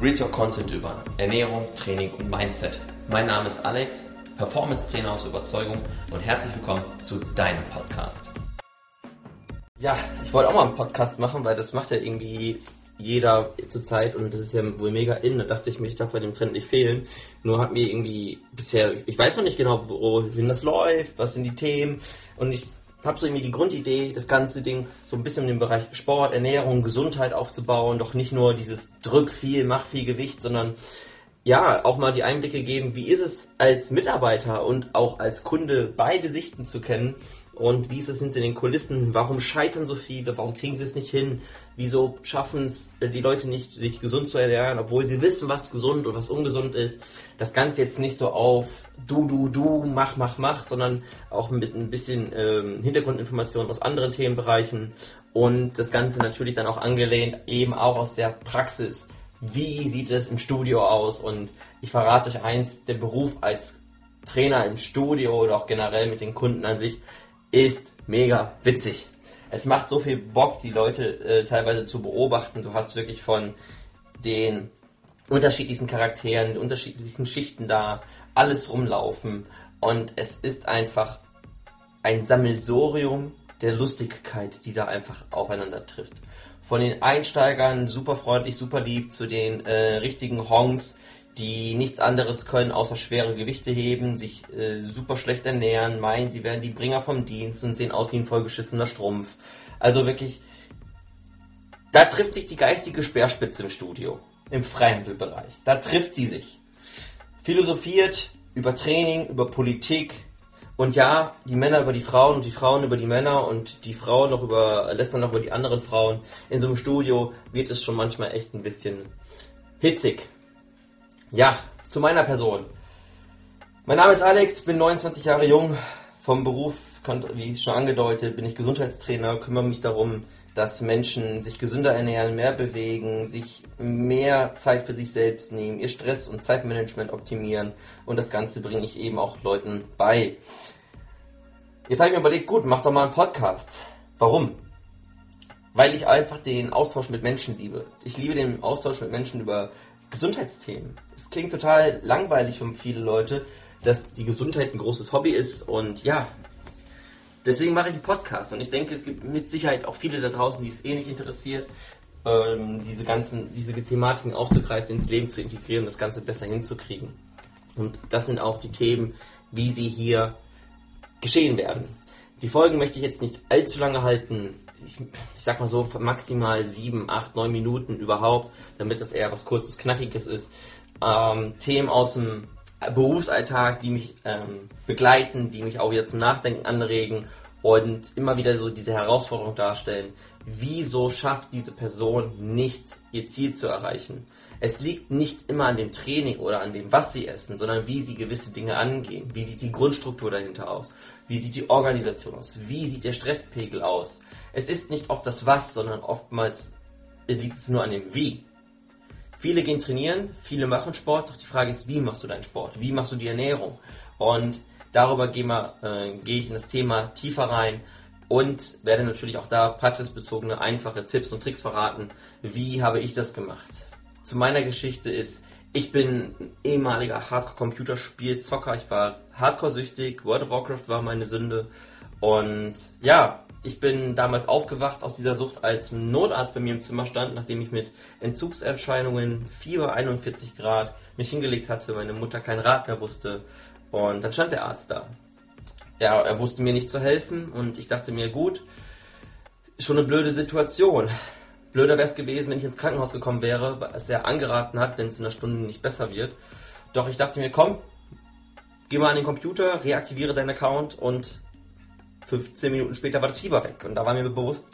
Read Your Content über Ernährung, Training und Mindset. Mein Name ist Alex, Performance Trainer aus Überzeugung und herzlich willkommen zu deinem Podcast. Ja, ich wollte auch mal einen Podcast machen, weil das macht ja irgendwie jeder zurzeit und das ist ja wohl mega in. Da dachte ich mir, ich darf bei dem Trend nicht fehlen. Nur hat mir irgendwie bisher, ich weiß noch nicht genau, wohin das läuft, was sind die Themen und ich habe so irgendwie die Grundidee, das ganze Ding so ein bisschen in den Bereich Sport, Ernährung, Gesundheit aufzubauen. Doch nicht nur dieses Drück viel, mach viel Gewicht, sondern ja, auch mal die Einblicke geben, wie ist es als Mitarbeiter und auch als Kunde beide Sichten zu kennen und wie ist es hinter den Kulissen, warum scheitern so viele, warum kriegen sie es nicht hin, wieso schaffen es äh, die Leute nicht, sich gesund zu ernähren, obwohl sie wissen, was gesund und was ungesund ist. Das Ganze jetzt nicht so auf du, du, du, mach, mach, mach, sondern auch mit ein bisschen ähm, Hintergrundinformationen aus anderen Themenbereichen. Und das Ganze natürlich dann auch angelehnt eben auch aus der Praxis. Wie sieht es im Studio aus? Und ich verrate euch eins, der Beruf als Trainer im Studio oder auch generell mit den Kunden an sich ist mega witzig. Es macht so viel Bock, die Leute äh, teilweise zu beobachten. Du hast wirklich von den unterschiedlichsten Charakteren, unterschiedlichsten Schichten da, alles rumlaufen. Und es ist einfach ein Sammelsorium der Lustigkeit, die da einfach aufeinander trifft von den Einsteigern super freundlich, super lieb zu den äh, richtigen Honks, die nichts anderes können, außer schwere Gewichte heben, sich äh, super schlecht ernähren, meinen, sie wären die Bringer vom Dienst und sehen aus wie ein vollgeschissener Strumpf. Also wirklich, da trifft sich die geistige Speerspitze im Studio, im Freihandelbereich. Da trifft sie sich. Philosophiert über Training, über Politik, und ja, die Männer über die Frauen und die Frauen über die Männer und die Frauen noch über, lästern noch über die anderen Frauen. In so einem Studio wird es schon manchmal echt ein bisschen hitzig. Ja, zu meiner Person. Mein Name ist Alex, bin 29 Jahre jung, vom Beruf, wie schon angedeutet, bin ich Gesundheitstrainer, kümmere mich darum, dass Menschen sich gesünder ernähren, mehr bewegen, sich mehr Zeit für sich selbst nehmen, ihr Stress- und Zeitmanagement optimieren und das Ganze bringe ich eben auch Leuten bei. Jetzt habe ich mir überlegt, gut, mach doch mal einen Podcast. Warum? Weil ich einfach den Austausch mit Menschen liebe. Ich liebe den Austausch mit Menschen über Gesundheitsthemen. Es klingt total langweilig für viele Leute, dass die Gesundheit ein großes Hobby ist und ja, Deswegen mache ich einen Podcast und ich denke, es gibt mit Sicherheit auch viele da draußen, die es eh interessiert, ähm, diese ganzen, diese Thematiken aufzugreifen, ins Leben zu integrieren, das Ganze besser hinzukriegen. Und das sind auch die Themen, wie sie hier geschehen werden. Die Folgen möchte ich jetzt nicht allzu lange halten. Ich, ich sag mal so maximal sieben, acht, neun Minuten überhaupt, damit das eher was kurzes, knackiges ist. Ähm, Themen aus dem Berufsalltag, die mich ähm, begleiten, die mich auch wieder zum Nachdenken anregen und immer wieder so diese Herausforderung darstellen. Wieso schafft diese Person nicht ihr Ziel zu erreichen? Es liegt nicht immer an dem Training oder an dem, was sie essen, sondern wie sie gewisse Dinge angehen. Wie sieht die Grundstruktur dahinter aus? Wie sieht die Organisation aus? Wie sieht der Stresspegel aus? Es ist nicht oft das Was, sondern oftmals liegt es nur an dem Wie. Viele gehen trainieren, viele machen Sport, doch die Frage ist, wie machst du deinen Sport? Wie machst du die Ernährung? Und darüber gehe äh, geh ich in das Thema tiefer rein und werde natürlich auch da praxisbezogene, einfache Tipps und Tricks verraten. Wie habe ich das gemacht? Zu meiner Geschichte ist, ich bin ein ehemaliger Hardcore-Computerspiel-Zocker. Ich war Hardcore-süchtig, World of Warcraft war meine Sünde. Und ja, ich bin damals aufgewacht aus dieser Sucht, als ein Notarzt bei mir im Zimmer stand, nachdem ich mit Entzugserscheinungen, Fieber 41 Grad, mich hingelegt hatte, meine Mutter keinen Rat mehr wusste. Und dann stand der Arzt da. Ja, er wusste mir nicht zu helfen und ich dachte mir, gut, schon eine blöde Situation. Blöder wäre es gewesen, wenn ich ins Krankenhaus gekommen wäre, was er angeraten hat, wenn es in einer Stunde nicht besser wird. Doch ich dachte mir, komm, geh mal an den Computer, reaktiviere deinen Account und 15 Minuten später war das Fieber weg. Und da war mir bewusst,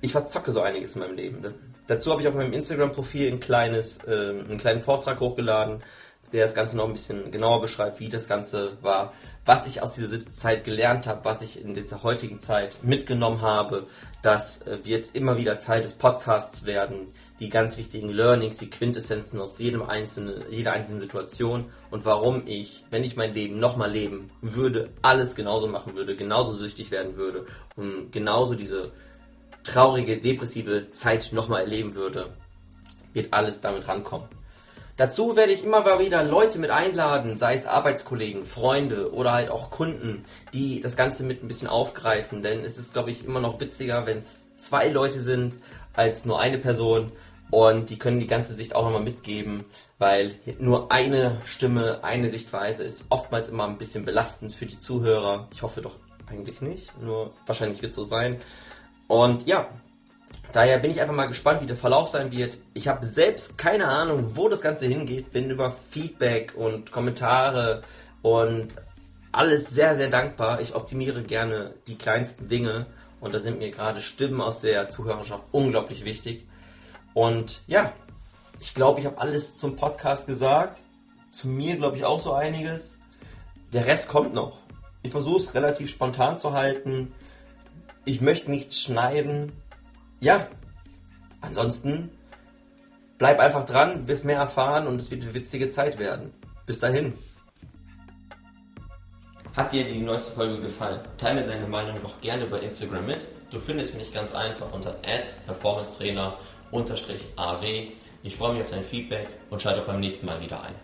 ich verzocke so einiges in meinem Leben. dazu habe ich auf meinem Instagram-Profil ein äh, einen kleinen Vortrag hochgeladen, der das Ganze noch ein bisschen genauer beschreibt, wie das Ganze war, was ich aus dieser Zeit gelernt habe, was ich in dieser heutigen Zeit mitgenommen habe. Das äh, wird immer wieder Teil des Podcasts werden. Die ganz wichtigen Learnings, die Quintessenzen aus jedem einzelnen, jeder einzelnen Situation und warum ich, wenn ich mein Leben nochmal leben würde, alles genauso machen würde, genauso süchtig werden würde und genauso diese traurige, depressive Zeit nochmal erleben würde, wird alles damit rankommen. Dazu werde ich immer wieder Leute mit einladen, sei es Arbeitskollegen, Freunde oder halt auch Kunden, die das Ganze mit ein bisschen aufgreifen. Denn es ist, glaube ich, immer noch witziger, wenn es zwei Leute sind, als nur eine Person. Und die können die ganze Sicht auch nochmal mitgeben, weil nur eine Stimme, eine Sichtweise ist oftmals immer ein bisschen belastend für die Zuhörer. Ich hoffe doch eigentlich nicht, nur wahrscheinlich wird es so sein. Und ja, daher bin ich einfach mal gespannt, wie der Verlauf sein wird. Ich habe selbst keine Ahnung, wo das Ganze hingeht, bin über Feedback und Kommentare und alles sehr, sehr dankbar. Ich optimiere gerne die kleinsten Dinge und da sind mir gerade Stimmen aus der Zuhörerschaft unglaublich wichtig. Und ja, ich glaube, ich habe alles zum Podcast gesagt. Zu mir glaube ich auch so einiges. Der Rest kommt noch. Ich versuche es relativ spontan zu halten. Ich möchte nichts schneiden. Ja, ansonsten bleib einfach dran, wirst mehr erfahren und es wird eine witzige Zeit werden. Bis dahin. Hat dir die neueste Folge gefallen? Teile deine Meinung doch gerne bei Instagram mit. Du findest mich ganz einfach unter performancetrainer-aw. Ich freue mich auf dein Feedback und schalte beim nächsten Mal wieder ein.